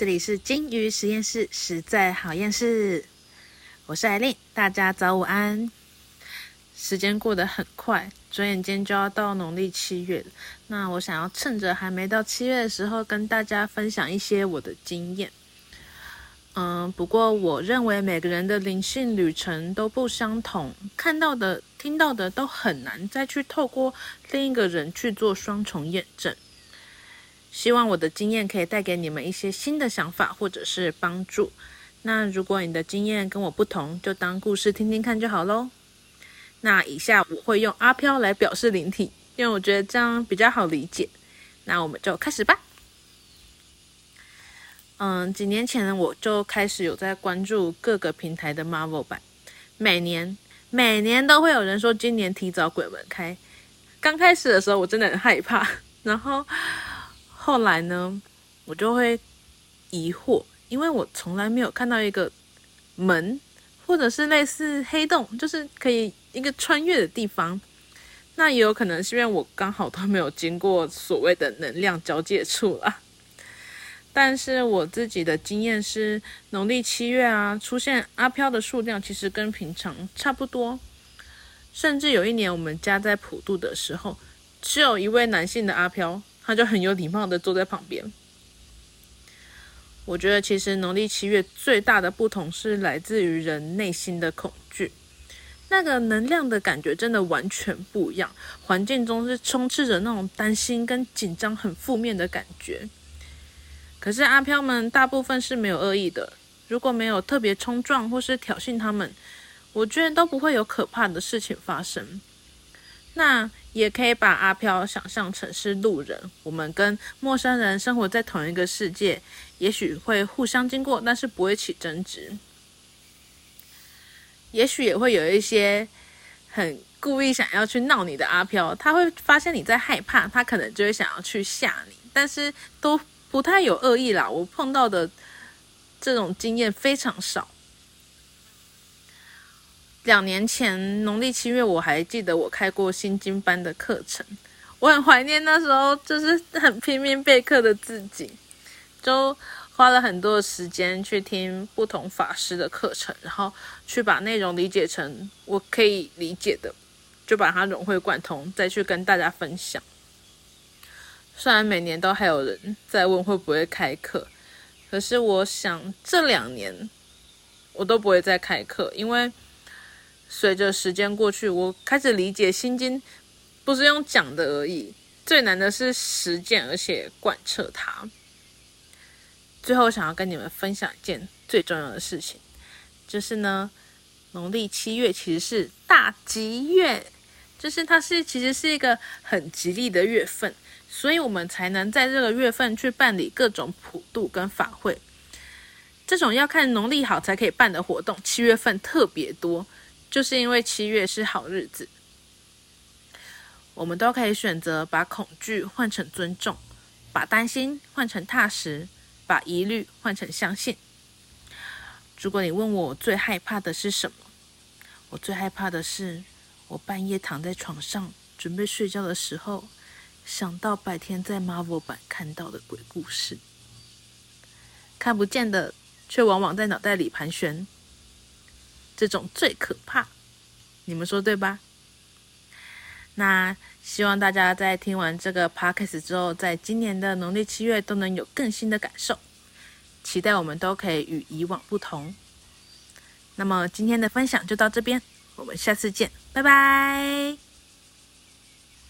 这里是金鱼实验室，实在好厌世。我是艾琳，大家早午安。时间过得很快，转眼间就要到农历七月了。那我想要趁着还没到七月的时候，跟大家分享一些我的经验。嗯，不过我认为每个人的灵性旅程都不相同，看到的、听到的都很难再去透过另一个人去做双重验证。希望我的经验可以带给你们一些新的想法或者是帮助。那如果你的经验跟我不同，就当故事听听看就好喽。那以下我会用阿飘来表示灵体，因为我觉得这样比较好理解。那我们就开始吧。嗯，几年前我就开始有在关注各个平台的 Marvel 版，每年每年都会有人说今年提早鬼门开。刚开始的时候我真的很害怕，然后后来呢，我就会疑惑，因为我从来没有看到一个门，或者是类似黑洞，就是可以一个穿越的地方。那也有可能是因为我刚好都没有经过所谓的能量交界处啦。但是我自己的经验是，农历七月啊，出现阿飘的数量其实跟平常差不多。甚至有一年我们家在普渡的时候，只有一位男性的阿飘，他就很有礼貌的坐在旁边。我觉得其实农历七月最大的不同是来自于人内心的恐惧，那个能量的感觉真的完全不一样。环境中是充斥着那种担心跟紧张、很负面的感觉。可是阿飘们大部分是没有恶意的，如果没有特别冲撞或是挑衅他们，我觉得都不会有可怕的事情发生。那也可以把阿飘想象成是路人，我们跟陌生人生活在同一个世界，也许会互相经过，但是不会起争执。也许也会有一些很故意想要去闹你的阿飘，他会发现你在害怕，他可能就会想要去吓你，但是都。不太有恶意啦，我碰到的这种经验非常少。两年前农历七月，我还记得我开过心经班的课程，我很怀念那时候就是很拼命备课的自己，就花了很多的时间去听不同法师的课程，然后去把内容理解成我可以理解的，就把它融会贯通，再去跟大家分享。虽然每年都还有人在问会不会开课，可是我想这两年我都不会再开课，因为随着时间过去，我开始理解《心经》不是用讲的而已，最难的是实践，而且贯彻它。最后，想要跟你们分享一件最重要的事情，就是呢，农历七月其实是大吉月，就是它是其实是一个很吉利的月份。所以我们才能在这个月份去办理各种普渡跟法会，这种要看农历好才可以办的活动，七月份特别多，就是因为七月是好日子。我们都可以选择把恐惧换成尊重，把担心换成踏实，把疑虑换成相信。如果你问我最害怕的是什么，我最害怕的是我半夜躺在床上准备睡觉的时候。想到白天在 Marvel 版看到的鬼故事，看不见的却往往在脑袋里盘旋，这种最可怕。你们说对吧？那希望大家在听完这个 Podcast 之后，在今年的农历七月都能有更新的感受。期待我们都可以与以往不同。那么今天的分享就到这边，我们下次见，拜拜。